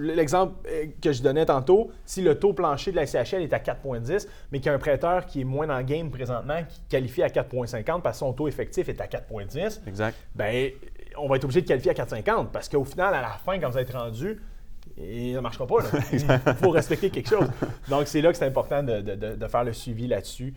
l'exemple euh, que je donnais tantôt, si le taux plancher de la CHL est à 4,10, mais qu'il y a un prêteur qui est moins dans le game présentement, qui qualifie à 4,50 parce que son taux effectif est à 4,10, Exact. ben on va être obligé de qualifier à 4,50 parce qu'au final, à la fin, quand vous êtes rendu, et ça ne marchera pas. là. Il faut respecter quelque chose. Donc, c'est là que c'est important de, de- de- de faire le suivi là-dessus.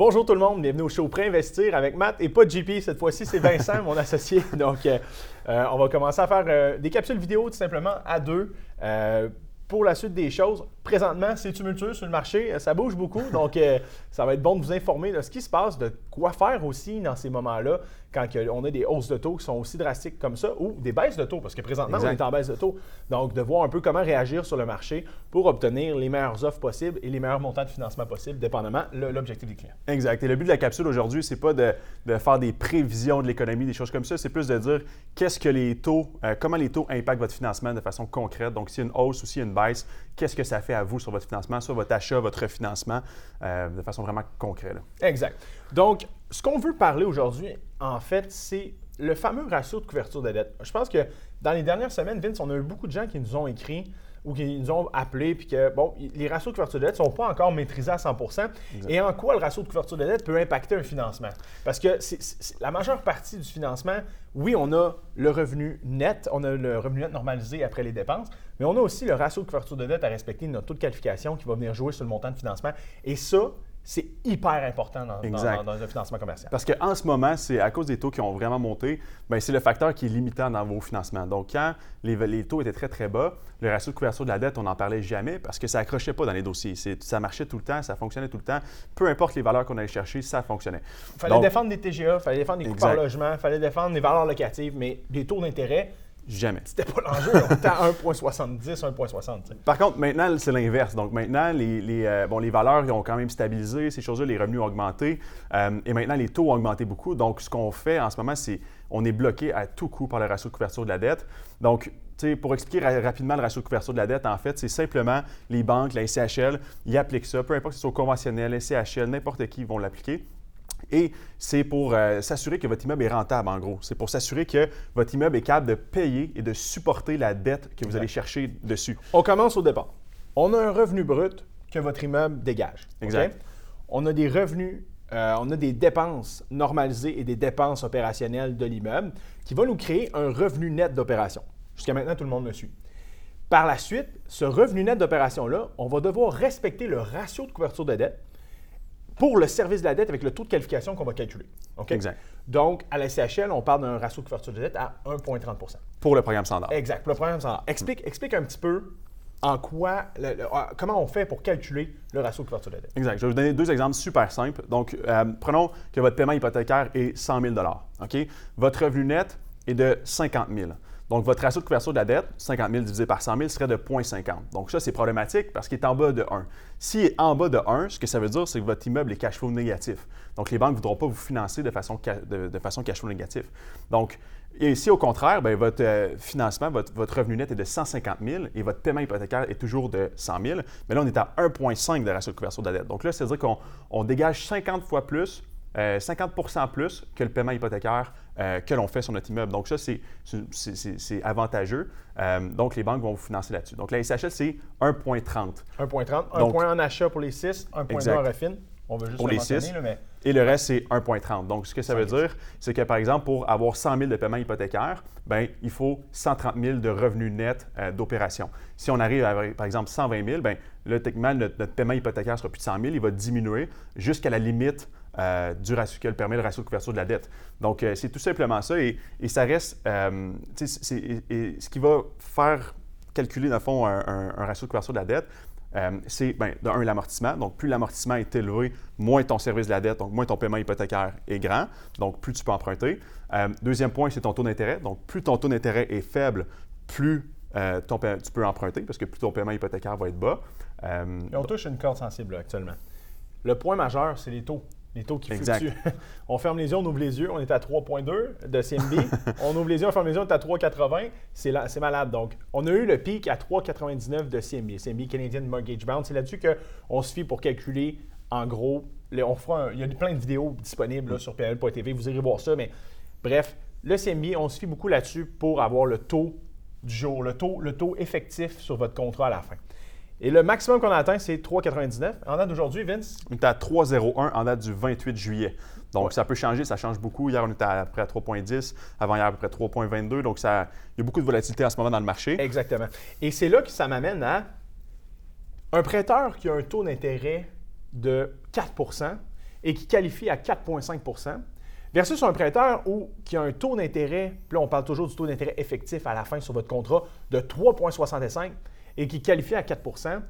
Bonjour tout le monde, bienvenue au show Pré-Investir avec Matt et pas JP. Cette fois-ci, c'est Vincent, mon associé. Donc, euh, euh, on va commencer à faire euh, des capsules vidéo tout simplement à deux. euh, pour la suite des choses, présentement, c'est tumultueux sur le marché, euh, ça bouge beaucoup, donc euh, ça va être bon de vous informer de ce qui se passe, de quoi faire aussi dans ces moments-là, quand on a des hausses de taux qui sont aussi drastiques comme ça, ou des baisses de taux, parce que présentement, on est en baisse de taux. Donc, de voir un peu comment réagir sur le marché pour obtenir les meilleures offres possibles et les meilleurs montants de financement possibles, dépendamment de l'objectif des clients. Exact. Et le but de la capsule aujourd'hui, c'est pas de, de faire des prévisions de l'économie, des choses comme ça. C'est plus de dire qu'est-ce que les taux, euh, comment les taux impactent votre financement de façon concrète. Donc, s'il y a une hausse ou s'il y a une baisse, qu'est-ce que ça fait à vous sur votre financement, sur votre achat, votre refinancement, euh, de façon vraiment concrète. Exact. Donc, ce qu'on veut parler aujourd'hui, en fait, c'est le fameux ratio de couverture de dette. Je pense que dans les dernières semaines, Vince, on a eu beaucoup de gens qui nous ont écrit ou qui nous ont appelés, puis que, bon, les ratios de couverture de dette ne sont pas encore maîtrisés à 100% Et en quoi le ratio de couverture de dette peut impacter un financement? Parce que la majeure partie du financement, oui, on a le revenu net, on a le revenu net normalisé après les dépenses, mais on a aussi le ratio de couverture de dette à respecter, notre taux de qualification qui va venir jouer sur le montant de financement. Et ça, c'est hyper important dans, dans- Exact. dans un financement commercial. Parce qu'en ce moment, c'est à cause des taux qui ont vraiment monté, ben, c'est le facteur qui est limitant dans vos financements. Donc, quand les, les taux étaient très, très bas, le ratio de couverture de la dette, on n'en parlait jamais parce que ça accrochait pas dans les dossiers. Ça marchait tout le temps, ça fonctionnait tout le temps. Peu importe les valeurs qu'on allait chercher, ça fonctionnait. Il fallait Donc, défendre des TGA, il fallait défendre des coûts par logement, il fallait défendre des valeurs locatives, mais des taux d'intérêt, Jamais. c'était pas l'enjeu. On était à 1,70, 1,60. tu sais. Par contre, maintenant, c'est l'inverse. Donc maintenant, les, les, euh, bon, les valeurs ils ont quand même stabilisé, ces choses-là, les revenus ont augmenté. euh, et maintenant, les taux ont augmenté beaucoup. Donc, ce qu'on fait en ce moment, c'est on est bloqué à tout coup par le ratio de couverture de la dette. Donc, pour expliquer ra- rapidement le ratio de couverture de la dette, en fait, c'est simplement les banques, la SCHL, ils appliquent ça, peu importe si c'est au conventionnel, SCHL, n'importe qui, ils vont l'appliquer. Et c'est pour euh, s'assurer que votre immeuble est rentable, en gros. C'est pour s'assurer que votre immeuble est capable de payer et de supporter la dette que vous allez chercher dessus. On commence au départ. On a un revenu brut que votre immeuble dégage. Exact. On a des revenus, euh, on a des dépenses normalisées et des dépenses opérationnelles de l'immeuble qui vont nous créer un revenu net d'opération. Jusqu'à maintenant, tout le monde le suit. Par la suite, ce revenu net d'opération-là, on va devoir respecter le ratio de couverture de dette pour le service de la dette avec le taux de qualification qu'on va calculer. Exact. Donc, à la CHL, on parle d'un ratio de couverture de dette à 1,30% Pour le programme standard. Exact. Pour le programme standard. Explique, explique un petit peu en quoi, le- le- ah, comment on fait pour calculer le ratio de couverture de dette. Exact. Je vais vous donner deux exemples super simples. Donc, euh, prenons que votre paiement hypothécaire est 100 000 OK? Votre revenu net est de 50 000 Donc, votre ratio de couverture de la dette, 50 000 divisé par 100 000, serait de 0,50. Donc, ça, c'est problématique parce qu'il est en bas de 1. S'il est en bas de 1, ce que ça veut dire, c'est que votre immeuble est cash flow négatif. Donc, les banques ne voudront pas vous financer de façon, de, façon cash flow négatif. Donc, et si au contraire, ben, votre euh, financement, votre, votre revenu net est de 150 000 et votre paiement hypothécaire est toujours de 100 000, mais là, on est à 1,5 de ratio de couverture de la dette. Donc là, c'est-à-dire qu'on on dégage 50 fois plus, euh, 50% plus que le paiement hypothécaire euh, que l'on fait sur notre immeuble. Donc ça, c'est- avantageux. Euh, donc les banques vont vous financer là-dessus. Donc la SHL, c'est 1,30. 1,30. Un Donc- point en achat pour les 6, 1,2 Exact. en refine. On veut juste Pour le les mentionner, six. là, mais Et le reste, c'est 1,30. Donc, ce que ça veut 100 000. dire, c'est que, par exemple, pour avoir 100 000 de paiement hypothécaire, ben, il faut 130 000 de revenus nets euh, d'opération. Si on arrive à, par exemple, 120 000, ben, là, techniquement, notre, notre paiement hypothécaire sera plus de 100 000. Il va diminuer jusqu'à la limite euh, du ratio que permet le ratio de couverture de la dette. Donc, euh, c'est tout simplement ça. Et, ça reste, euh, ce qui va faire calculer, dans le fond, un, ratio de couverture de la dette, c'est, ben, un, l'amortissement. Donc, plus l'amortissement est élevé, moins ton service de la dette, donc moins ton paiement hypothécaire est grand, donc plus tu peux emprunter. Deuxième point, c'est ton taux d'intérêt. Donc, plus ton taux d'intérêt est faible, plus tu peux emprunter, parce que plus ton paiement hypothécaire va être bas. Et on touche une corde sensible actuellement. Le point majeur, c'est les taux. Les taux qui Exact. fluctuent. on ferme les yeux, on ouvre les yeux, on est à 3,2 de CMB. on ouvre les yeux, on ferme les yeux, on est à 3,80. C'est malade. Donc, on a eu le pic à 3,99 de CMB, CMB Canadian Mortgage Bound. C'est là-dessus qu'on se fie pour calculer, en gros, le- on fera un- il y a plein de vidéos disponibles là, sur PL.tv, vous irez voir ça. Mais bref, le CMB, on se fie beaucoup là-dessus pour avoir le taux du jour, le taux, le taux effectif sur votre contrat à la fin. Et le maximum qu'on a atteint, c'est 3,99. En date d'aujourd'hui, Vince, On est à 3,01 en date du 28 juillet. Donc, Ouais. ça peut changer, ça change beaucoup. Hier, on était à, peu près à 3,10. Avant hier, à peu près 3,22. Donc, ça, il y a beaucoup de volatilité en ce moment dans le marché. Exactement. Et c'est là que ça m'amène à un prêteur qui a un taux d'intérêt de 4% et qui qualifie à 4,5% versus un prêteur où, qui a un taux d'intérêt, puis là on parle toujours du taux d'intérêt effectif à la fin sur votre contrat, de 3,65 et qui qualifie à 4%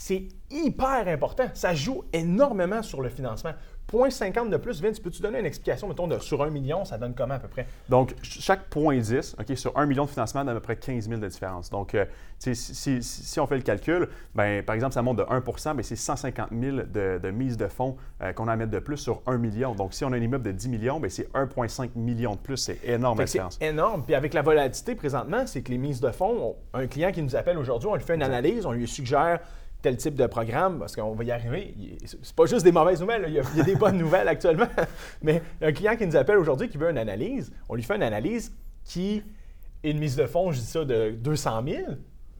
c'est hyper important. Ça joue énormément sur le financement. 0,50 de plus, Vince, peux-tu donner une explication, mettons, de, sur un million, ça donne comment à peu près? Donc, ch- chaque point 10, OK, sur 1 million de financement, donne à peu près 15 000 de différence. Donc, euh, si, si- si- si on fait le calcul, ben, par exemple, ça monte de 1 mais c'est 150 000 de, de mise de fonds euh, qu'on a à mettre de plus sur 1 million. Donc, si on a un immeuble de 10 millions, ben, c'est 1,5 million de plus. C'est énorme la que C'est différence. énorme. Puis avec la volatilité présentement, c'est que les mises de fonds, on- un client qui nous appelle aujourd'hui, on lui fait une analyse, on lui suggère tel type de programme, parce qu'on va y arriver. C'est pas juste des mauvaises nouvelles, là. il y, a, il y a des bonnes nouvelles actuellement. Mais un client qui nous appelle aujourd'hui qui veut une analyse, on lui fait une analyse qui est une mise de fonds, je dis ça, de 200 000.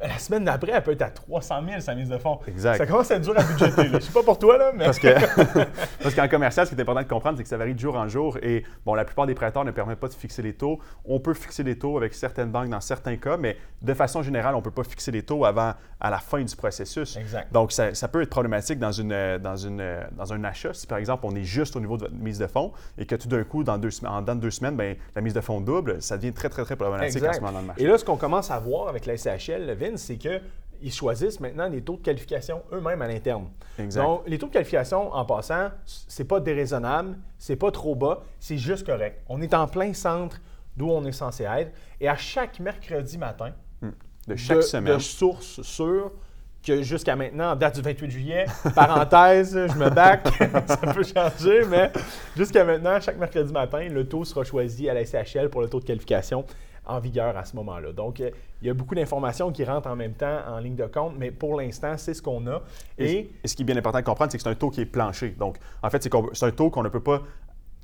Ben, La semaine d'après, elle peut être à 300 000, sa mise de fonds. Exact. Ça commence à être dur à budgéter. Je sais pas pour toi, là, mais... Parce que parce qu'en commercial, ce qui est important de comprendre, c'est que ça varie de jour en jour. Et bon, la plupart des prêteurs ne permettent pas de fixer les taux. On peut fixer les taux avec certaines banques dans certains cas, mais de façon générale, on ne peut pas fixer les taux avant à la fin du processus. Exact. Donc, ça, ça peut être problématique dans, une, dans, une, dans un achat. Si par exemple, on est juste au niveau de votre mise de fonds et que tout d'un coup, dans deux, en dedans de deux semaines, ben, la mise de fonds double, ça devient très, très, très problématique en Exact. ce moment dans le marché. Et là, ce qu'on commence à voir avec la SCHL, le C'est qu'ils choisissent maintenant les taux de qualification eux-mêmes à l'interne. Donc, les taux de qualification, en passant, c'est pas déraisonnable, c'est pas trop bas, c'est juste correct. On est en plein centre d'où on est censé être. Et à chaque mercredi matin, de chaque de, semaine. de sources sûres que jusqu'à maintenant, en date du 28 juillet, parenthèse, je me back, ça peut changer, mais jusqu'à maintenant, chaque mercredi matin, le taux sera choisi à la SCHL pour le taux de qualification en vigueur à ce moment-là. Donc, euh, il y a beaucoup d'informations qui rentrent en même temps en ligne de compte, mais pour l'instant, c'est ce qu'on a. Et Et ce qui est bien important de comprendre, c'est que c'est un taux qui est plancher. Donc, en fait, c'est un taux qu'on ne peut pas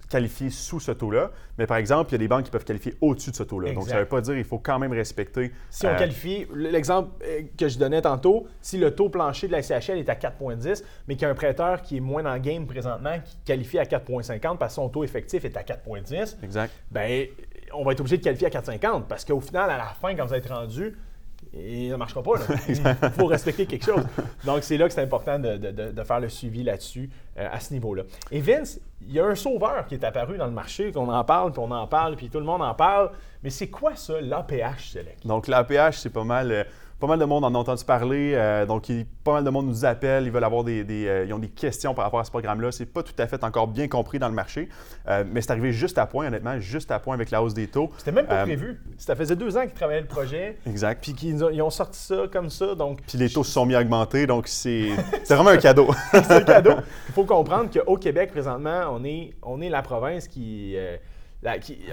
qualifier sous ce taux-là. Mais par exemple, il y a des banques qui peuvent qualifier au-dessus de ce taux-là. Donc, ça ne veut pas dire qu'il faut quand même respecter. Si on euh, qualifie, l'exemple euh, que je donnais tantôt, si le taux plancher de la CHL est à 4,10, mais qu'il y a un prêteur qui est moins dans le game présentement, qui qualifie à 4,50 parce que son taux effectif est à 4,10, Exact. ben on va être obligé de qualifier à 4,50 parce qu'au final, à la fin, quand vous êtes rendu, et ça ne marchera pas. Il faut respecter quelque chose. Donc, c'est là que c'est important de- de faire le suivi là-dessus, euh, à ce niveau-là. Et Vince, il y a un sauveur qui est apparu dans le marché, qu'on en parle, puis on en parle, puis tout le monde en parle. Mais c'est quoi ça, l'APH Select? Donc, l'APH, c'est pas mal. euh, pas mal de monde en a entendu parler. euh, donc, il- pas mal de monde nous appelle. Ils veulent avoir des, des, euh, ils ont des questions par rapport à ce programme-là. C'est pas tout à fait encore bien compris dans le marché. euh, mais c'est arrivé juste à point, honnêtement, juste à point avec la hausse des taux. C'était même pas prévu. Ça faisait deux ans qu'ils travaillaient le projet, Exact. puis qu'ils ont, ils ont sorti ça comme ça. Donc, Puis les taux se sont mis à augmenter. Donc, c'est c'est vraiment un cadeau. c'est un cadeau. Il faut comprendre qu'au Québec, présentement, on est, on est la province qui.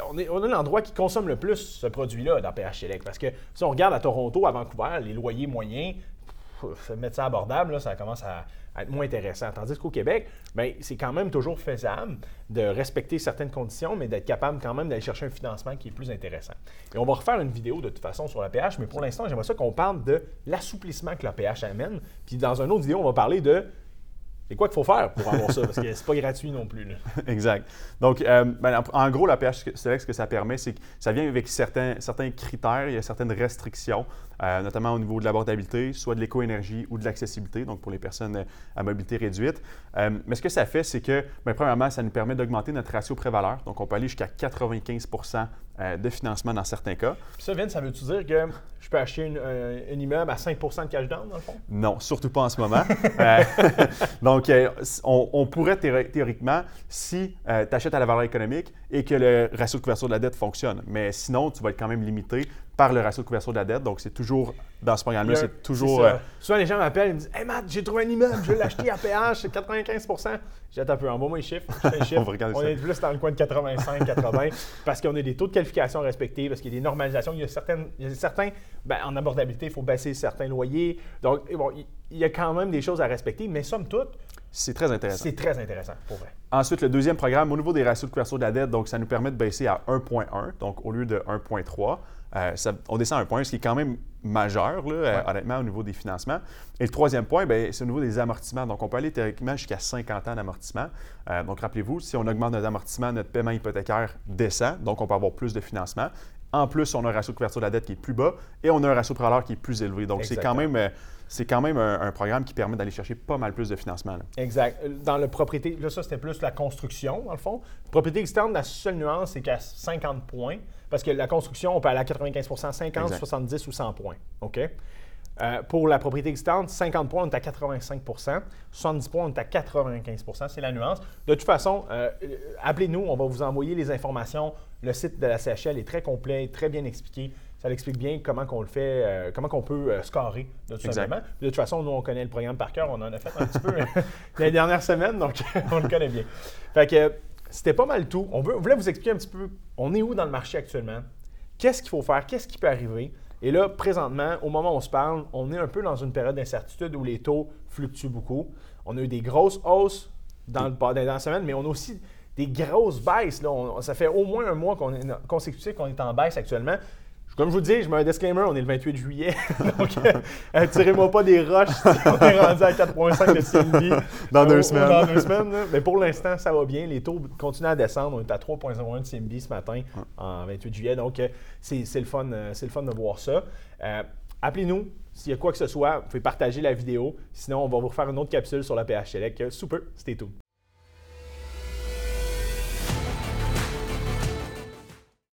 On est, on l'endroit qui consomme le plus ce produit-là dans PH Select. Parce que si on regarde à Toronto, à Vancouver, les loyers moyens, pff, mettre ça abordable, là, ça commence à, à être moins intéressant. Tandis qu'au Québec, ben, c'est quand même toujours faisable de respecter certaines conditions, mais d'être capable quand même d'aller chercher un financement qui est plus intéressant. Et on va refaire une vidéo de toute façon sur la PH, mais pour l'instant, j'aimerais ça qu'on parle de l'assouplissement que la PH amène. Puis dans une autre vidéo, on va parler de c'est quoi qu'il faut faire pour avoir ça, parce que c'est pas gratuit non plus. exact. Donc, euh, ben, en- gros, la PH Select, ce que ça permet, c'est que ça vient avec certains, critères, il y a certaines restrictions, euh, notamment au niveau de l'abordabilité, soit de l'éco-énergie ou de l'accessibilité, donc pour les personnes euh, à mobilité réduite. Mais ce que ça fait, c'est que, ben, premièrement, ça nous permet d'augmenter notre ratio pré-valeur. Donc, on peut aller jusqu'à 95 euh, de financement dans certains cas. Puis ça, Vince, ça veut-tu dire que je peux acheter une- un, un immeuble à 5 de cash down, dans le fond? Non, surtout pas en ce moment. Euh, donc, euh, on, on pourrait théori- théoriquement, si tu achètes à la valeur économique et que le ratio de couverture de la dette fonctionne. Mais sinon, tu vas être quand même limité par le ratio de couverture de la dette. Donc, c'est toujours, dans ce programme-là, c'est toujours... Souvent, les gens m'appellent et me disent Hey Matt, j'ai trouvé un immeuble, je vais l'acheter à PH, c'est 95 Jette un peu, envoie-moi les chiffres. les. On est plus dans le coin de 85, 80, parce qu'on a des taux de qualification à respecter, parce qu'il y a des normalisations. Il y a, certaines, il y a certains, ben, en abordabilité, il faut baisser certains loyers. Donc, bon, il- il y a quand même des choses à respecter, mais somme toute, C'est très intéressant. c'est très intéressant, pour vrai. Ensuite, le deuxième programme, au niveau des ratios de couverture de la dette, donc ça nous permet de baisser à 1,1, donc au lieu de 1,3. Euh, ça- on descend un point, ce qui est quand même majeur, là, euh, honnêtement, au niveau des financements. Et le troisième point, ben, c'est au niveau des amortissements. Donc, on peut aller théoriquement jusqu'à 50 ans d'amortissement. Euh, donc, rappelez-vous, si on augmente notre amortissement, notre paiement hypothécaire descend, donc on peut avoir plus de financement. En plus, on a un ratio de couverture de la dette qui est plus bas et on a un ratio de valeur qui est plus élevé. Donc, c'est quand même, euh, c'est quand même un, un programme qui permet d'aller chercher pas mal plus de financement. là. Exact. Dans le propriété, là, ça, c'était plus la construction, dans le fond. Propriété externe, la seule nuance, c'est qu'à 50 points, parce que la construction, on peut aller à 95% 50, Exact. 70 ou 100 points. OK? Euh, pour la propriété externe, 50 points, on est à 85% 70 points, on est à 95% C'est la nuance. De toute façon, euh, euh, appelez-nous, on va vous envoyer les informations. Le site de la CHL est très complet, très bien expliqué. Ça explique bien comment qu'on le fait, euh, comment qu'on peut euh, scorer, de tout simplement. De toute façon, nous, on connaît le programme par cœur. On en a fait un petit peu les dernières semaines, donc on le connaît bien. Fait que euh, c'était pas mal tout. On, veut- on voulait vous expliquer un petit peu, on est où dans le marché actuellement? Qu'est-ce qu'il faut faire? Qu'est-ce qui peut arriver? Et là, présentement, au moment où on se parle, on est un peu dans une période d'incertitude où les taux fluctuent beaucoup. On a eu des grosses hausses dans, le, dans la semaine, mais on a aussi des grosses baisses. Là. On- ça fait au moins un mois qu'on est consécutif qu'on est en baisse actuellement. Comme je vous dis, je mets un disclaimer, on est le 28 juillet. Donc, euh, tirez-moi pas des roches si on est rendu à 4,5 de CNB. Dans deux semaines. Dans deux semaines. là. Mais pour l'instant, ça va bien. Les taux continuent à descendre. On est à 3,01 de CNB ce matin, en 28 juillet. Donc, euh, c'est le, fun, euh, c'est le fun de voir ça. Euh, Appelez-nous s'il y a quoi que ce soit. Vous pouvez partager la vidéo. Sinon, on va vous refaire une autre capsule sur la PHLEC. Super, c'était tout.